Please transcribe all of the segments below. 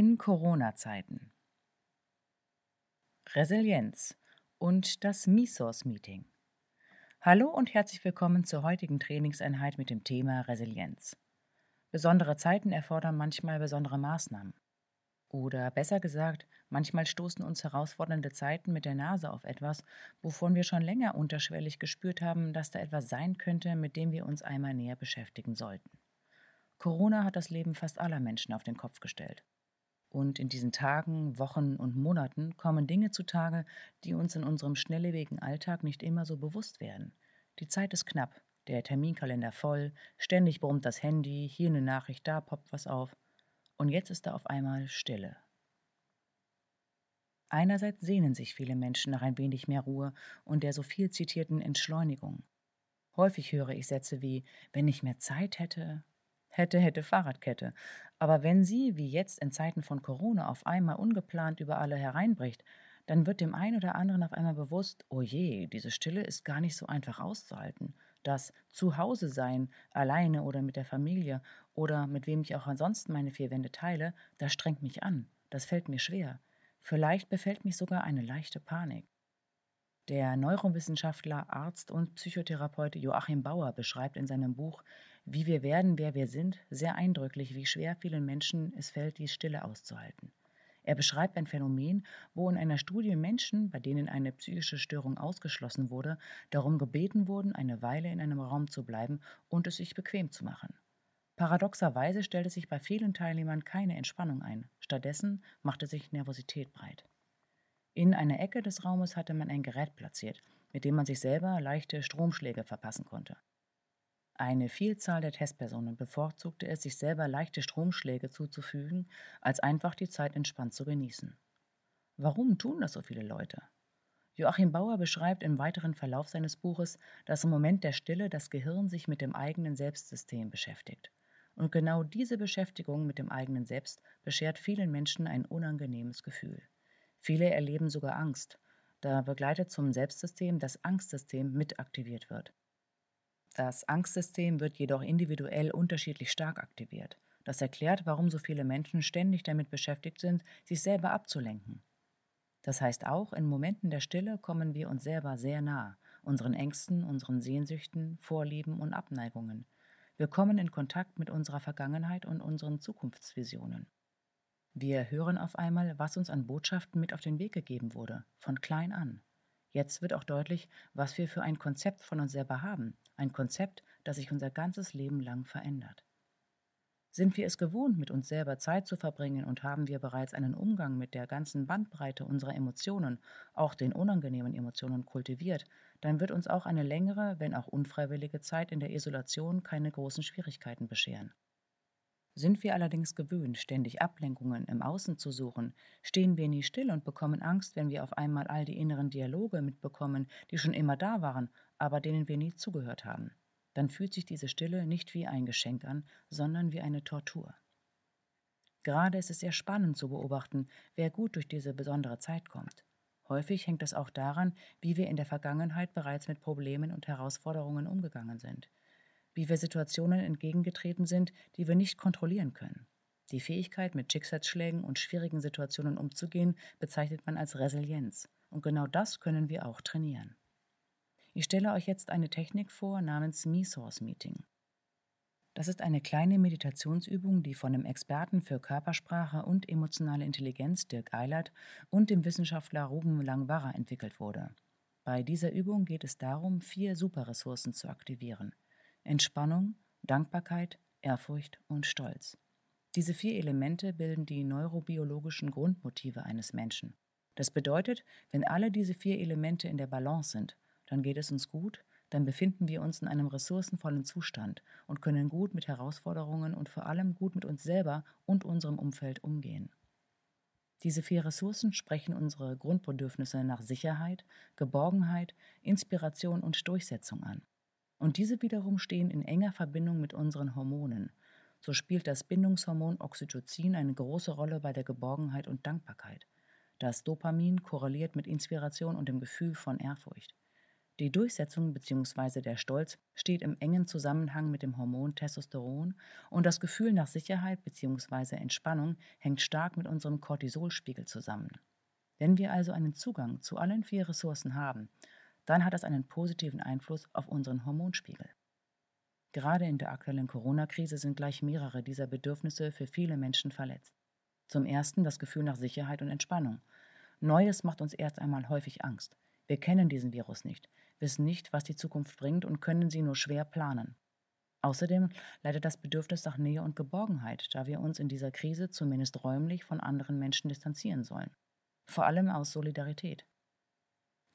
In Corona-Zeiten Resilienz und das Misos Meeting. Hallo und herzlich willkommen zur heutigen Trainingseinheit mit dem Thema Resilienz. Besondere Zeiten erfordern manchmal besondere Maßnahmen. Oder besser gesagt, manchmal stoßen uns herausfordernde Zeiten mit der Nase auf etwas, wovon wir schon länger unterschwellig gespürt haben, dass da etwas sein könnte, mit dem wir uns einmal näher beschäftigen sollten. Corona hat das Leben fast aller Menschen auf den Kopf gestellt. Und in diesen Tagen, Wochen und Monaten kommen Dinge zutage, die uns in unserem schnelllebigen Alltag nicht immer so bewusst werden. Die Zeit ist knapp, der Terminkalender voll, ständig brummt das Handy, hier eine Nachricht, da poppt was auf. Und jetzt ist da auf einmal Stille. Einerseits sehnen sich viele Menschen nach ein wenig mehr Ruhe und der so viel zitierten Entschleunigung. Häufig höre ich Sätze wie, wenn ich mehr Zeit hätte, hätte, hätte Fahrradkette. Aber wenn sie, wie jetzt in Zeiten von Corona, auf einmal ungeplant über alle hereinbricht, dann wird dem einen oder anderen auf einmal bewusst, oh je, diese Stille ist gar nicht so einfach auszuhalten. Das Zuhause sein, alleine oder mit der Familie oder mit wem ich auch ansonsten meine vier Wände teile, das strengt mich an, das fällt mir schwer. Vielleicht befällt mich sogar eine leichte Panik. Der Neurowissenschaftler, Arzt und Psychotherapeut Joachim Bauer beschreibt in seinem Buch Wie wir werden, wer wir sind sehr eindrücklich, wie schwer vielen Menschen es fällt, die Stille auszuhalten. Er beschreibt ein Phänomen, wo in einer Studie Menschen, bei denen eine psychische Störung ausgeschlossen wurde, darum gebeten wurden, eine Weile in einem Raum zu bleiben und es sich bequem zu machen. Paradoxerweise stellte sich bei vielen Teilnehmern keine Entspannung ein, stattdessen machte sich Nervosität breit. In einer Ecke des Raumes hatte man ein Gerät platziert, mit dem man sich selber leichte Stromschläge verpassen konnte. Eine Vielzahl der Testpersonen bevorzugte es, sich selber leichte Stromschläge zuzufügen, als einfach die Zeit entspannt zu genießen. Warum tun das so viele Leute? Joachim Bauer beschreibt im weiteren Verlauf seines Buches, dass im Moment der Stille das Gehirn sich mit dem eigenen Selbstsystem beschäftigt. Und genau diese Beschäftigung mit dem eigenen Selbst beschert vielen Menschen ein unangenehmes Gefühl. Viele erleben sogar Angst, da begleitet zum Selbstsystem das Angstsystem mit aktiviert wird. Das Angstsystem wird jedoch individuell unterschiedlich stark aktiviert. Das erklärt, warum so viele Menschen ständig damit beschäftigt sind, sich selber abzulenken. Das heißt auch, in Momenten der Stille kommen wir uns selber sehr nah, unseren Ängsten, unseren Sehnsüchten, Vorlieben und Abneigungen. Wir kommen in Kontakt mit unserer Vergangenheit und unseren Zukunftsvisionen. Wir hören auf einmal, was uns an Botschaften mit auf den Weg gegeben wurde, von klein an. Jetzt wird auch deutlich, was wir für ein Konzept von uns selber haben, ein Konzept, das sich unser ganzes Leben lang verändert. Sind wir es gewohnt, mit uns selber Zeit zu verbringen und haben wir bereits einen Umgang mit der ganzen Bandbreite unserer Emotionen, auch den unangenehmen Emotionen kultiviert, dann wird uns auch eine längere, wenn auch unfreiwillige Zeit in der Isolation keine großen Schwierigkeiten bescheren. Sind wir allerdings gewöhnt, ständig Ablenkungen im Außen zu suchen, stehen wir nie still und bekommen Angst, wenn wir auf einmal all die inneren Dialoge mitbekommen, die schon immer da waren, aber denen wir nie zugehört haben. Dann fühlt sich diese Stille nicht wie ein Geschenk an, sondern wie eine Tortur. Gerade ist es sehr spannend zu beobachten, wer gut durch diese besondere Zeit kommt. Häufig hängt es auch daran, wie wir in der Vergangenheit bereits mit Problemen und Herausforderungen umgegangen sind wie wir Situationen entgegengetreten sind, die wir nicht kontrollieren können. Die Fähigkeit, mit Schicksalsschlägen und schwierigen Situationen umzugehen, bezeichnet man als Resilienz. Und genau das können wir auch trainieren. Ich stelle euch jetzt eine Technik vor namens Me-Source Meeting. Das ist eine kleine Meditationsübung, die von dem Experten für Körpersprache und emotionale Intelligenz Dirk Eilert und dem Wissenschaftler Ruben Langwarra entwickelt wurde. Bei dieser Übung geht es darum, vier Superressourcen zu aktivieren. Entspannung, Dankbarkeit, Ehrfurcht und Stolz. Diese vier Elemente bilden die neurobiologischen Grundmotive eines Menschen. Das bedeutet, wenn alle diese vier Elemente in der Balance sind, dann geht es uns gut, dann befinden wir uns in einem ressourcenvollen Zustand und können gut mit Herausforderungen und vor allem gut mit uns selber und unserem Umfeld umgehen. Diese vier Ressourcen sprechen unsere Grundbedürfnisse nach Sicherheit, Geborgenheit, Inspiration und Durchsetzung an. Und diese wiederum stehen in enger Verbindung mit unseren Hormonen. So spielt das Bindungshormon Oxytocin eine große Rolle bei der Geborgenheit und Dankbarkeit. Das Dopamin korreliert mit Inspiration und dem Gefühl von Ehrfurcht. Die Durchsetzung bzw. der Stolz steht im engen Zusammenhang mit dem Hormon Testosteron und das Gefühl nach Sicherheit bzw. Entspannung hängt stark mit unserem Cortisolspiegel zusammen. Wenn wir also einen Zugang zu allen vier Ressourcen haben, dann hat das einen positiven Einfluss auf unseren Hormonspiegel. Gerade in der aktuellen Corona-Krise sind gleich mehrere dieser Bedürfnisse für viele Menschen verletzt. Zum ersten das Gefühl nach Sicherheit und Entspannung. Neues macht uns erst einmal häufig Angst. Wir kennen diesen Virus nicht wissen nicht, was die Zukunft bringt und können sie nur schwer planen. Außerdem leidet das Bedürfnis nach Nähe und Geborgenheit, da wir uns in dieser Krise zumindest räumlich von anderen Menschen distanzieren sollen. Vor allem aus Solidarität.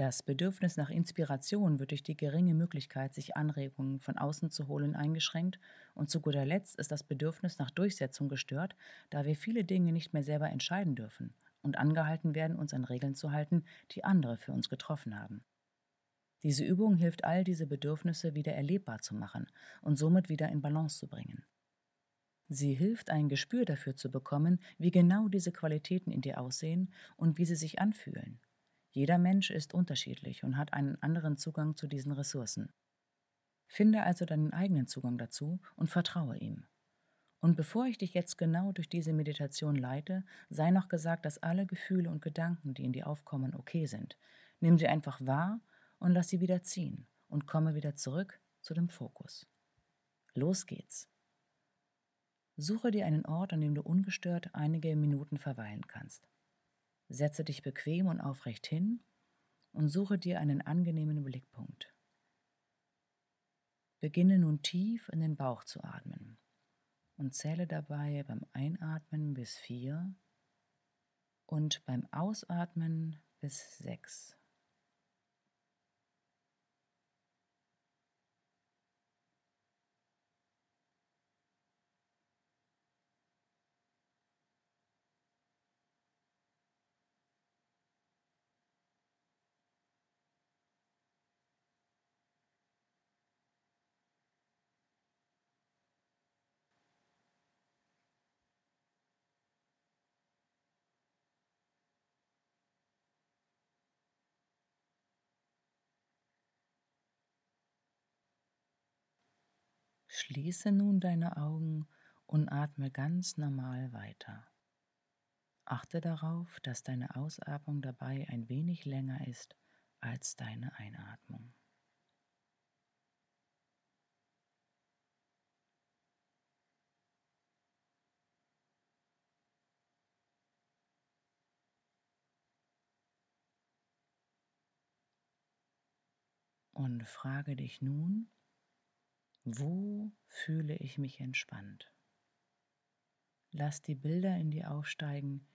Das Bedürfnis nach Inspiration wird durch die geringe Möglichkeit, sich Anregungen von außen zu holen, eingeschränkt und zu guter Letzt ist das Bedürfnis nach Durchsetzung gestört, da wir viele Dinge nicht mehr selber entscheiden dürfen und angehalten werden, uns an Regeln zu halten, die andere für uns getroffen haben. Diese Übung hilft all diese Bedürfnisse wieder erlebbar zu machen und somit wieder in Balance zu bringen. Sie hilft, ein Gespür dafür zu bekommen, wie genau diese Qualitäten in dir aussehen und wie sie sich anfühlen. Jeder Mensch ist unterschiedlich und hat einen anderen Zugang zu diesen Ressourcen. Finde also deinen eigenen Zugang dazu und vertraue ihm. Und bevor ich dich jetzt genau durch diese Meditation leite, sei noch gesagt, dass alle Gefühle und Gedanken, die in dir aufkommen, okay sind. Nimm sie einfach wahr und lass sie wieder ziehen und komme wieder zurück zu dem Fokus. Los geht's. Suche dir einen Ort, an dem du ungestört einige Minuten verweilen kannst. Setze dich bequem und aufrecht hin und suche dir einen angenehmen Blickpunkt. Beginne nun tief in den Bauch zu atmen und zähle dabei beim Einatmen bis vier und beim Ausatmen bis sechs. Schließe nun deine Augen und atme ganz normal weiter. Achte darauf, dass deine Ausatmung dabei ein wenig länger ist als deine Einatmung. Und frage dich nun, wo fühle ich mich entspannt? Lass die Bilder in dir aufsteigen,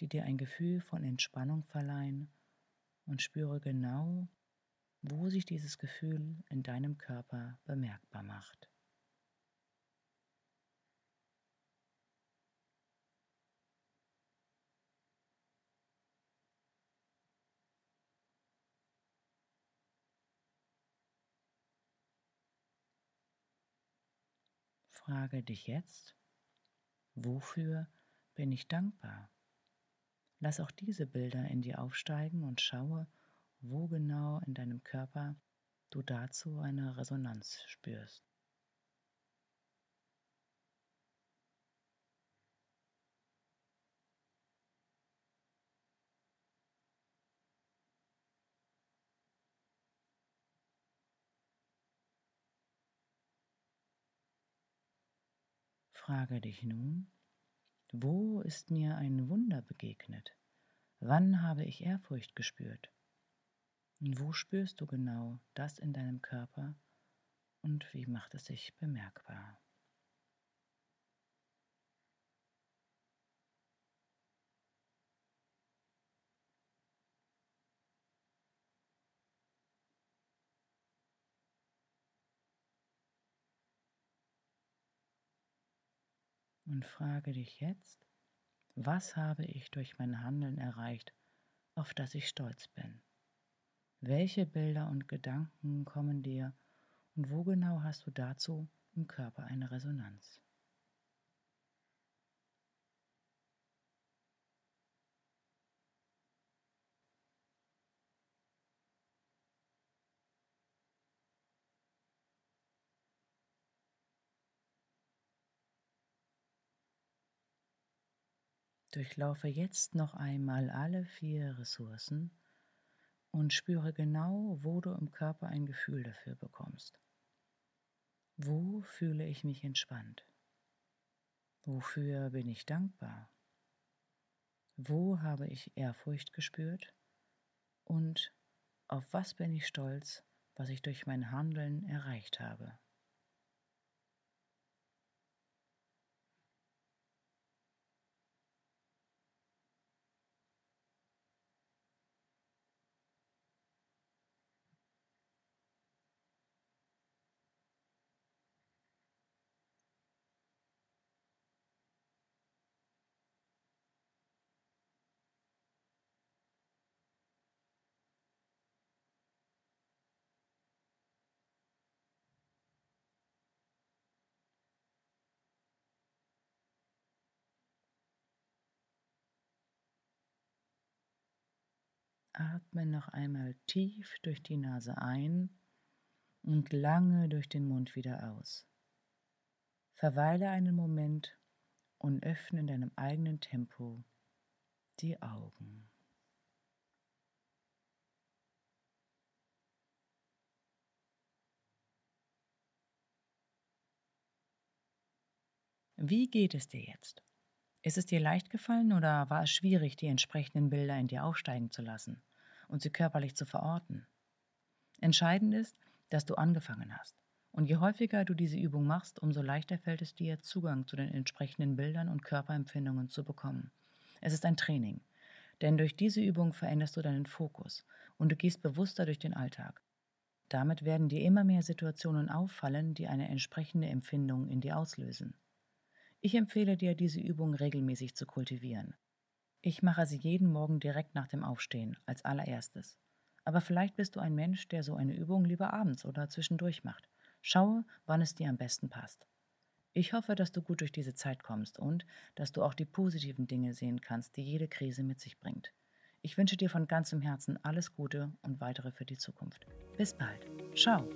die dir ein Gefühl von Entspannung verleihen und spüre genau, wo sich dieses Gefühl in deinem Körper bemerkbar macht. Frage dich jetzt, wofür bin ich dankbar? Lass auch diese Bilder in dir aufsteigen und schaue, wo genau in deinem Körper du dazu eine Resonanz spürst. Frage dich nun, wo ist mir ein Wunder begegnet? Wann habe ich Ehrfurcht gespürt? Und wo spürst du genau das in deinem Körper und wie macht es sich bemerkbar? Und frage dich jetzt, was habe ich durch mein Handeln erreicht, auf das ich stolz bin? Welche Bilder und Gedanken kommen dir und wo genau hast du dazu im Körper eine Resonanz? Durchlaufe jetzt noch einmal alle vier Ressourcen und spüre genau, wo du im Körper ein Gefühl dafür bekommst. Wo fühle ich mich entspannt? Wofür bin ich dankbar? Wo habe ich Ehrfurcht gespürt? Und auf was bin ich stolz, was ich durch mein Handeln erreicht habe? Atme noch einmal tief durch die Nase ein und lange durch den Mund wieder aus. Verweile einen Moment und öffne in deinem eigenen Tempo die Augen. Wie geht es dir jetzt? Ist es dir leicht gefallen oder war es schwierig, die entsprechenden Bilder in dir aufsteigen zu lassen und sie körperlich zu verorten? Entscheidend ist, dass du angefangen hast. Und je häufiger du diese Übung machst, umso leichter fällt es dir, Zugang zu den entsprechenden Bildern und Körperempfindungen zu bekommen. Es ist ein Training, denn durch diese Übung veränderst du deinen Fokus und du gehst bewusster durch den Alltag. Damit werden dir immer mehr Situationen auffallen, die eine entsprechende Empfindung in dir auslösen. Ich empfehle dir, diese Übung regelmäßig zu kultivieren. Ich mache sie jeden Morgen direkt nach dem Aufstehen, als allererstes. Aber vielleicht bist du ein Mensch, der so eine Übung lieber abends oder zwischendurch macht. Schaue, wann es dir am besten passt. Ich hoffe, dass du gut durch diese Zeit kommst und dass du auch die positiven Dinge sehen kannst, die jede Krise mit sich bringt. Ich wünsche dir von ganzem Herzen alles Gute und weitere für die Zukunft. Bis bald. Ciao.